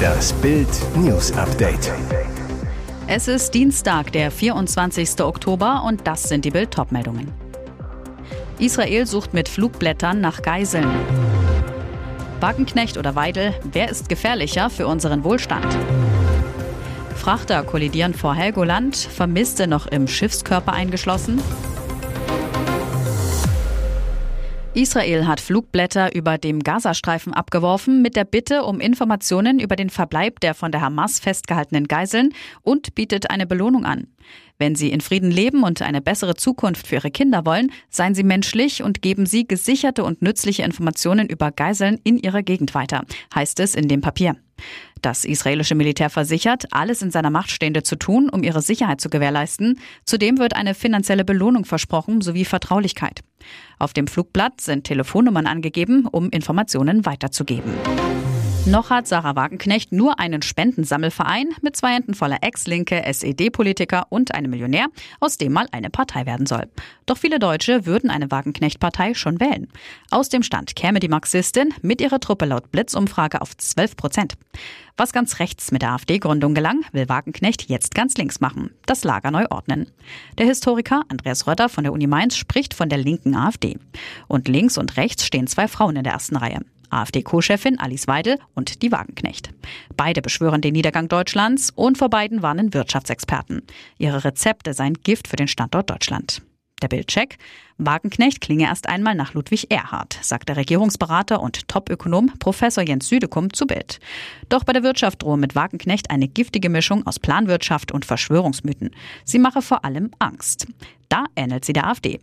Das Bild News Update. Es ist Dienstag, der 24. Oktober und das sind die Bild meldungen Israel sucht mit Flugblättern nach Geiseln. Wagenknecht oder Weidel, wer ist gefährlicher für unseren Wohlstand? Frachter kollidieren vor Helgoland, Vermisste noch im Schiffskörper eingeschlossen. Israel hat Flugblätter über dem Gazastreifen abgeworfen mit der Bitte um Informationen über den Verbleib der von der Hamas festgehaltenen Geiseln und bietet eine Belohnung an. Wenn Sie in Frieden leben und eine bessere Zukunft für Ihre Kinder wollen, seien Sie menschlich und geben Sie gesicherte und nützliche Informationen über Geiseln in Ihrer Gegend weiter, heißt es in dem Papier. Das israelische Militär versichert, alles in seiner Macht Stehende zu tun, um ihre Sicherheit zu gewährleisten. Zudem wird eine finanzielle Belohnung versprochen sowie Vertraulichkeit. Auf dem Flugblatt sind Telefonnummern angegeben, um Informationen weiterzugeben. Noch hat Sarah Wagenknecht nur einen Spendensammelverein mit zwei Händen voller Ex-Linke, SED-Politiker und einem Millionär, aus dem mal eine Partei werden soll. Doch viele Deutsche würden eine Wagenknecht-Partei schon wählen. Aus dem Stand käme die Marxistin mit ihrer Truppe laut Blitzumfrage auf 12 Prozent. Was ganz rechts mit der AfD-Gründung gelang, will Wagenknecht jetzt ganz links machen, das Lager neu ordnen. Der Historiker Andreas Rötter von der Uni Mainz spricht von der linken AfD. Und links und rechts stehen zwei Frauen in der ersten Reihe. AfD-Co-Chefin Alice Weidel und die Wagenknecht. Beide beschwören den Niedergang Deutschlands und vor beiden warnen Wirtschaftsexperten. Ihre Rezepte seien Gift für den Standort Deutschland. Der Bildcheck. Wagenknecht klinge erst einmal nach Ludwig Erhard, sagt der Regierungsberater und Topökonom Professor Jens Südekum zu Bild. Doch bei der Wirtschaft drohe mit Wagenknecht eine giftige Mischung aus Planwirtschaft und Verschwörungsmythen. Sie mache vor allem Angst. Da ähnelt sie der AfD.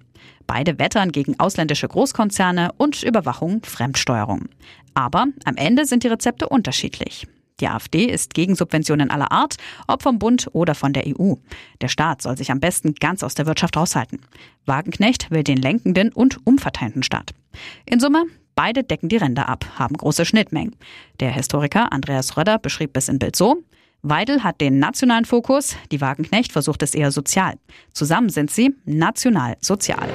Beide wettern gegen ausländische Großkonzerne und Überwachung, Fremdsteuerung. Aber am Ende sind die Rezepte unterschiedlich. Die AfD ist gegen Subventionen aller Art, ob vom Bund oder von der EU. Der Staat soll sich am besten ganz aus der Wirtschaft raushalten. Wagenknecht will den lenkenden und umverteilenden Staat. In Summe, beide decken die Ränder ab, haben große Schnittmengen. Der Historiker Andreas Röder beschrieb es in Bild so, Weidel hat den nationalen Fokus, die Wagenknecht versucht es eher sozial. Zusammen sind sie national-sozial.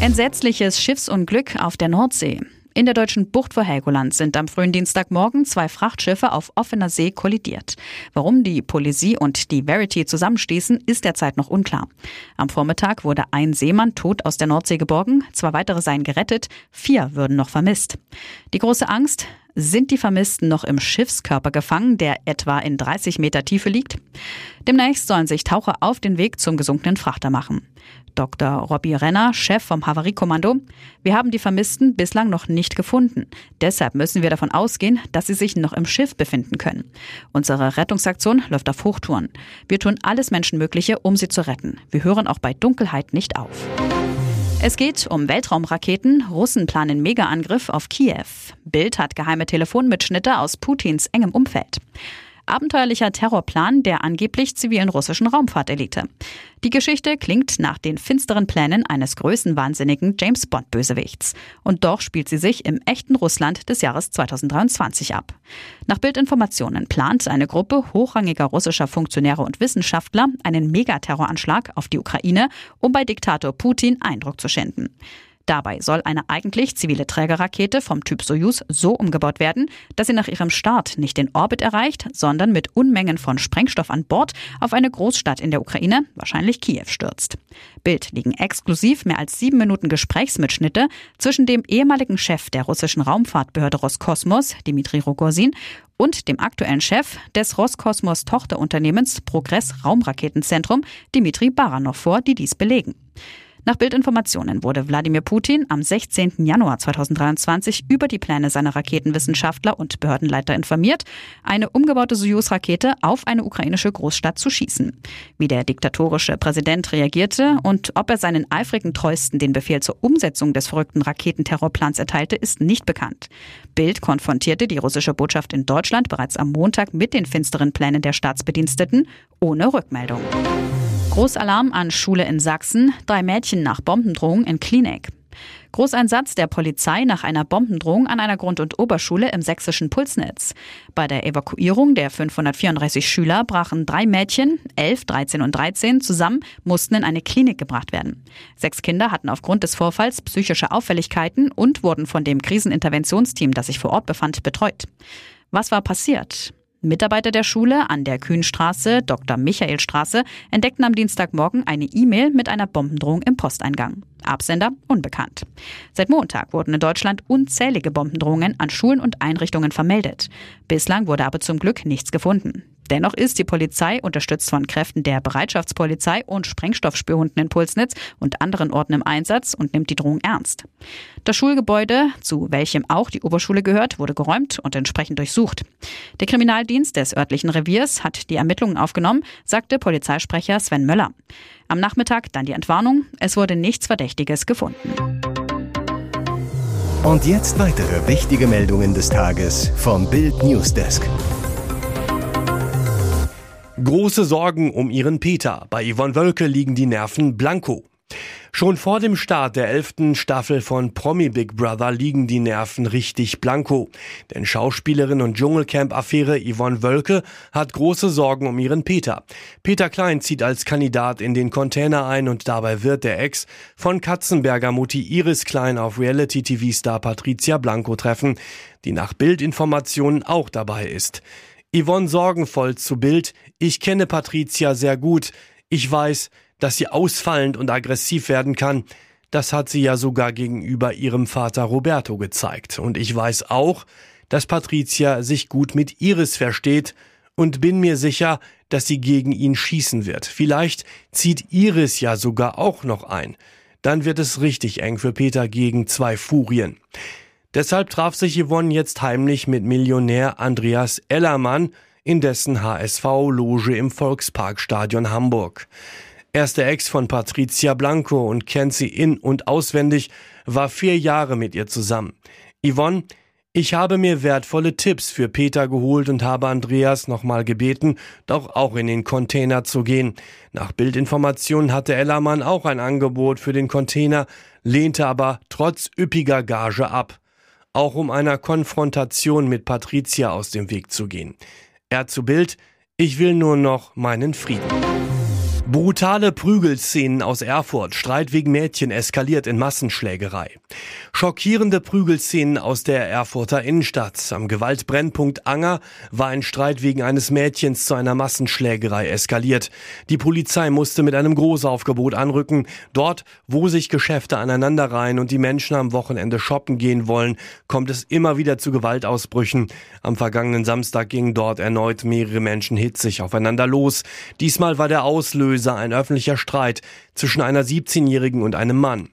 Entsetzliches Schiffsunglück auf der Nordsee. In der deutschen Bucht vor Helgoland sind am frühen Dienstagmorgen zwei Frachtschiffe auf offener See kollidiert. Warum die Policy und die Verity zusammenstießen, ist derzeit noch unklar. Am Vormittag wurde ein Seemann tot aus der Nordsee geborgen, zwei weitere seien gerettet, vier würden noch vermisst. Die große Angst, sind die Vermissten noch im Schiffskörper gefangen, der etwa in 30 Meter Tiefe liegt? Demnächst sollen sich Taucher auf den Weg zum gesunkenen Frachter machen. Dr. Robbie Renner, Chef vom Havariekommando. Wir haben die Vermissten bislang noch nicht gefunden. Deshalb müssen wir davon ausgehen, dass sie sich noch im Schiff befinden können. Unsere Rettungsaktion läuft auf Hochtouren. Wir tun alles Menschenmögliche, um sie zu retten. Wir hören auch bei Dunkelheit nicht auf. Es geht um Weltraumraketen. Russen planen Megaangriff auf Kiew. Bild hat geheime Telefonmitschnitte aus Putins engem Umfeld. Abenteuerlicher Terrorplan der angeblich zivilen russischen Raumfahrtelite. Die Geschichte klingt nach den finsteren Plänen eines größenwahnsinnigen James Bond-Bösewichts. Und doch spielt sie sich im echten Russland des Jahres 2023 ab. Nach Bildinformationen plant eine Gruppe hochrangiger russischer Funktionäre und Wissenschaftler einen Megaterroranschlag auf die Ukraine, um bei Diktator Putin Eindruck zu schinden. Dabei soll eine eigentlich zivile Trägerrakete vom Typ Soyuz so umgebaut werden, dass sie nach ihrem Start nicht den Orbit erreicht, sondern mit Unmengen von Sprengstoff an Bord auf eine Großstadt in der Ukraine, wahrscheinlich Kiew, stürzt. Bild liegen exklusiv mehr als sieben Minuten Gesprächsmitschnitte zwischen dem ehemaligen Chef der russischen Raumfahrtbehörde Roskosmos, Dmitri Rogozin, und dem aktuellen Chef des Roskosmos Tochterunternehmens Progress Raumraketenzentrum, Dmitri Baranov vor, die dies belegen. Nach Bildinformationen wurde Wladimir Putin am 16. Januar 2023 über die Pläne seiner Raketenwissenschaftler und Behördenleiter informiert, eine umgebaute Soyuz-Rakete auf eine ukrainische Großstadt zu schießen. Wie der diktatorische Präsident reagierte und ob er seinen eifrigen Treuesten den Befehl zur Umsetzung des verrückten Raketenterrorplans erteilte, ist nicht bekannt. Bild konfrontierte die russische Botschaft in Deutschland bereits am Montag mit den finsteren Plänen der Staatsbediensteten ohne Rückmeldung. Großalarm an Schule in Sachsen, drei Mädchen nach Bombendrohung in Klinik. Großeinsatz der Polizei nach einer Bombendrohung an einer Grund- und Oberschule im sächsischen Pulsnitz. Bei der Evakuierung der 534 Schüler brachen drei Mädchen, 11, 13 und 13, zusammen, mussten in eine Klinik gebracht werden. Sechs Kinder hatten aufgrund des Vorfalls psychische Auffälligkeiten und wurden von dem Kriseninterventionsteam, das sich vor Ort befand, betreut. Was war passiert? Mitarbeiter der Schule an der Kühnstraße, Dr. Michaelstraße, entdeckten am Dienstagmorgen eine E-Mail mit einer Bombendrohung im Posteingang. Absender unbekannt. Seit Montag wurden in Deutschland unzählige Bombendrohungen an Schulen und Einrichtungen vermeldet. Bislang wurde aber zum Glück nichts gefunden. Dennoch ist die Polizei, unterstützt von Kräften der Bereitschaftspolizei und Sprengstoffspürhunden in Pulsnitz und anderen Orten im Einsatz und nimmt die Drohung ernst. Das Schulgebäude, zu welchem auch die Oberschule gehört, wurde geräumt und entsprechend durchsucht. Der Kriminaldienst des örtlichen Reviers hat die Ermittlungen aufgenommen, sagte Polizeisprecher Sven Möller. Am Nachmittag dann die Entwarnung. Es wurde nichts Verdächtiges gefunden. Und jetzt weitere wichtige Meldungen des Tages vom Bild Newsdesk. Große Sorgen um ihren Peter. Bei Yvonne Wölke liegen die Nerven blanko. Schon vor dem Start der elften Staffel von Promi Big Brother liegen die Nerven richtig blanko. Denn Schauspielerin und Dschungelcamp-Affäre Yvonne Wölke hat große Sorgen um ihren Peter. Peter Klein zieht als Kandidat in den Container ein und dabei wird der Ex von Katzenberger Mutti Iris Klein auf Reality-TV-Star Patricia Blanco treffen, die nach Bildinformationen auch dabei ist. Yvonne sorgenvoll zu Bild. Ich kenne Patricia sehr gut. Ich weiß, dass sie ausfallend und aggressiv werden kann. Das hat sie ja sogar gegenüber ihrem Vater Roberto gezeigt. Und ich weiß auch, dass Patricia sich gut mit Iris versteht und bin mir sicher, dass sie gegen ihn schießen wird. Vielleicht zieht Iris ja sogar auch noch ein. Dann wird es richtig eng für Peter gegen zwei Furien. Deshalb traf sich Yvonne jetzt heimlich mit Millionär Andreas Ellermann in dessen HSV-Loge im Volksparkstadion Hamburg. Er ist der Ex von Patricia Blanco und kennt sie in- und auswendig, war vier Jahre mit ihr zusammen. Yvonne, ich habe mir wertvolle Tipps für Peter geholt und habe Andreas nochmal gebeten, doch auch in den Container zu gehen. Nach Bildinformationen hatte Ellermann auch ein Angebot für den Container, lehnte aber trotz üppiger Gage ab auch um einer Konfrontation mit Patricia aus dem Weg zu gehen. Er zu Bild, ich will nur noch meinen Frieden. Brutale Prügelszenen aus Erfurt. Streit wegen Mädchen eskaliert in Massenschlägerei. Schockierende Prügelszenen aus der Erfurter Innenstadt. Am Gewaltbrennpunkt Anger war ein Streit wegen eines Mädchens zu einer Massenschlägerei eskaliert. Die Polizei musste mit einem Großaufgebot anrücken. Dort, wo sich Geschäfte aneinanderreihen und die Menschen am Wochenende shoppen gehen wollen, kommt es immer wieder zu Gewaltausbrüchen. Am vergangenen Samstag gingen dort erneut mehrere Menschen hitzig aufeinander los. Diesmal war der Auslöser Auslöser ein öffentlicher Streit zwischen einer 17-Jährigen und einem Mann.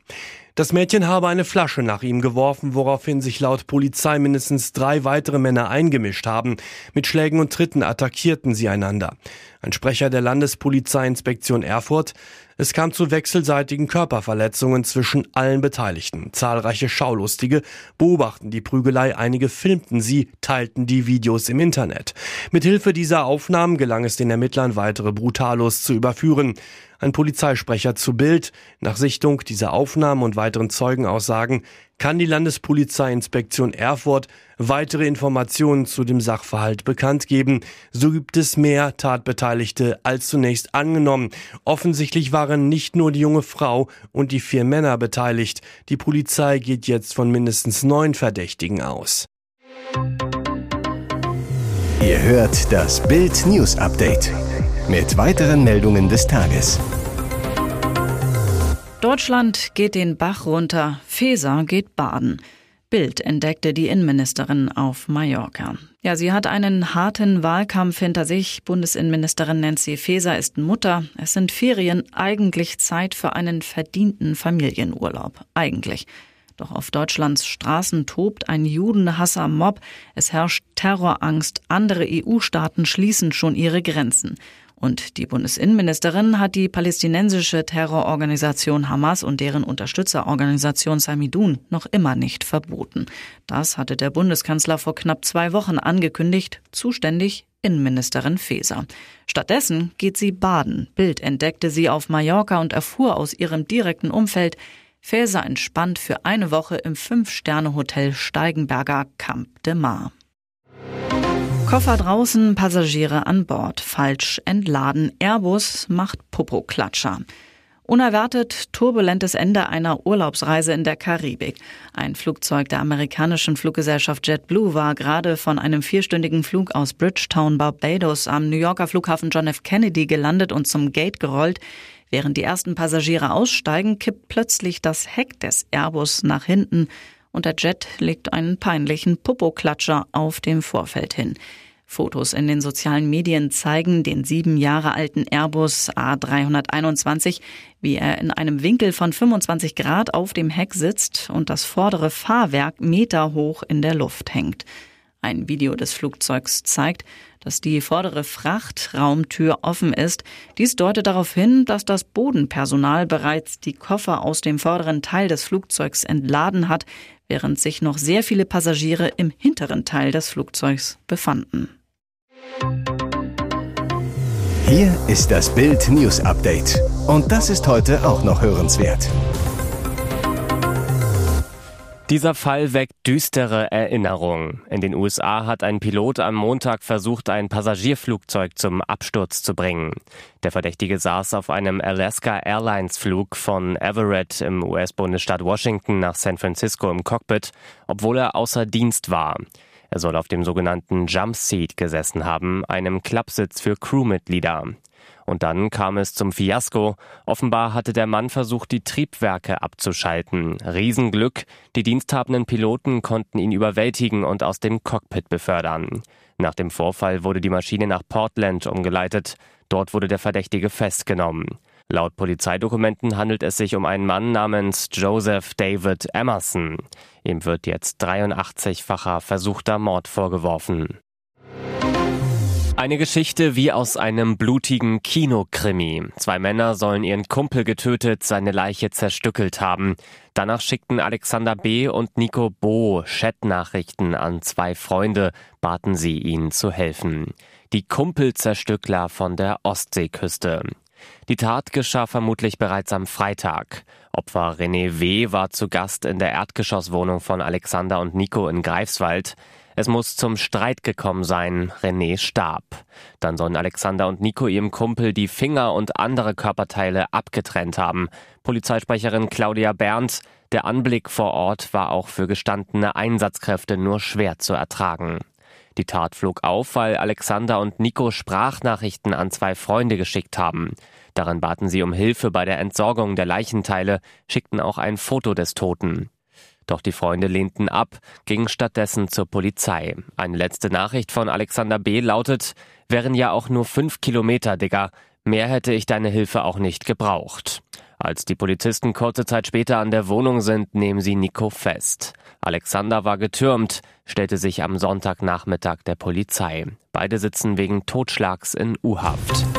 Das Mädchen habe eine Flasche nach ihm geworfen, woraufhin sich laut Polizei mindestens drei weitere Männer eingemischt haben. Mit Schlägen und Tritten attackierten sie einander. Ein Sprecher der Landespolizeiinspektion Erfurt es kam zu wechselseitigen Körperverletzungen zwischen allen Beteiligten. Zahlreiche Schaulustige beobachten die Prügelei, einige filmten sie, teilten die Videos im Internet. Mithilfe dieser Aufnahmen gelang es den Ermittlern, weitere Brutalos zu überführen. Ein Polizeisprecher zu Bild. Nach Sichtung dieser Aufnahmen und weiteren Zeugenaussagen kann die Landespolizeiinspektion Erfurt weitere Informationen zu dem Sachverhalt bekannt geben. So gibt es mehr Tatbeteiligte als zunächst angenommen. Offensichtlich waren nicht nur die junge Frau und die vier Männer beteiligt. Die Polizei geht jetzt von mindestens neun Verdächtigen aus. Ihr hört das Bild News Update mit weiteren Meldungen des Tages. Deutschland geht den Bach runter, Feser geht baden. Bild entdeckte die Innenministerin auf Mallorca. Ja, sie hat einen harten Wahlkampf hinter sich. Bundesinnenministerin Nancy Faeser ist Mutter. Es sind Ferien, eigentlich Zeit für einen verdienten Familienurlaub. Eigentlich. Doch auf Deutschlands Straßen tobt ein Judenhasser-Mob. Es herrscht Terrorangst. Andere EU-Staaten schließen schon ihre Grenzen. Und die Bundesinnenministerin hat die palästinensische Terrororganisation Hamas und deren Unterstützerorganisation Samidun noch immer nicht verboten. Das hatte der Bundeskanzler vor knapp zwei Wochen angekündigt, zuständig Innenministerin Faeser. Stattdessen geht sie baden. Bild entdeckte sie auf Mallorca und erfuhr aus ihrem direkten Umfeld, Faeser entspannt für eine Woche im Fünf-Sterne-Hotel Steigenberger Camp de Mar. Koffer draußen, Passagiere an Bord. Falsch entladen. Airbus macht Popo-Klatscher. Unerwartet turbulentes Ende einer Urlaubsreise in der Karibik. Ein Flugzeug der amerikanischen Fluggesellschaft JetBlue war gerade von einem vierstündigen Flug aus Bridgetown, Barbados am New Yorker Flughafen John F. Kennedy gelandet und zum Gate gerollt. Während die ersten Passagiere aussteigen, kippt plötzlich das Heck des Airbus nach hinten und der Jet legt einen peinlichen Popo-Klatscher auf dem Vorfeld hin. Fotos in den sozialen Medien zeigen den sieben Jahre alten Airbus A321, wie er in einem Winkel von 25 Grad auf dem Heck sitzt und das vordere Fahrwerk meterhoch in der Luft hängt. Ein Video des Flugzeugs zeigt, dass die vordere Frachtraumtür offen ist. Dies deutet darauf hin, dass das Bodenpersonal bereits die Koffer aus dem vorderen Teil des Flugzeugs entladen hat, während sich noch sehr viele Passagiere im hinteren Teil des Flugzeugs befanden. Hier ist das Bild News Update. Und das ist heute auch noch hörenswert. Dieser Fall weckt düstere Erinnerungen. In den USA hat ein Pilot am Montag versucht, ein Passagierflugzeug zum Absturz zu bringen. Der Verdächtige saß auf einem Alaska Airlines Flug von Everett im US-Bundesstaat Washington nach San Francisco im Cockpit, obwohl er außer Dienst war. Er soll auf dem sogenannten Jump Seat gesessen haben, einem Klappsitz für Crewmitglieder. Und dann kam es zum Fiasko. Offenbar hatte der Mann versucht, die Triebwerke abzuschalten. Riesenglück. Die diensthabenden Piloten konnten ihn überwältigen und aus dem Cockpit befördern. Nach dem Vorfall wurde die Maschine nach Portland umgeleitet. Dort wurde der Verdächtige festgenommen. Laut Polizeidokumenten handelt es sich um einen Mann namens Joseph David Emerson. Ihm wird jetzt 83-facher versuchter Mord vorgeworfen. Eine Geschichte wie aus einem blutigen Kinokrimi. Zwei Männer sollen ihren Kumpel getötet, seine Leiche zerstückelt haben. Danach schickten Alexander B. und Nico Bo Chatnachrichten an zwei Freunde, baten sie ihnen zu helfen. Die Kumpelzerstückler von der Ostseeküste. Die Tat geschah vermutlich bereits am Freitag. Opfer René W. war zu Gast in der Erdgeschosswohnung von Alexander und Nico in Greifswald. Es muss zum Streit gekommen sein. René starb. Dann sollen Alexander und Nico ihrem Kumpel die Finger und andere Körperteile abgetrennt haben. Polizeisprecherin Claudia Berndt. Der Anblick vor Ort war auch für gestandene Einsatzkräfte nur schwer zu ertragen. Die Tat flog auf, weil Alexander und Nico Sprachnachrichten an zwei Freunde geschickt haben. Darin baten sie um Hilfe bei der Entsorgung der Leichenteile, schickten auch ein Foto des Toten. Doch die Freunde lehnten ab, gingen stattdessen zur Polizei. Eine letzte Nachricht von Alexander B. lautet, wären ja auch nur fünf Kilometer, Digga. Mehr hätte ich deine Hilfe auch nicht gebraucht. Als die Polizisten kurze Zeit später an der Wohnung sind, nehmen sie Nico fest. Alexander war getürmt, stellte sich am Sonntagnachmittag der Polizei. Beide sitzen wegen Totschlags in U-Haft.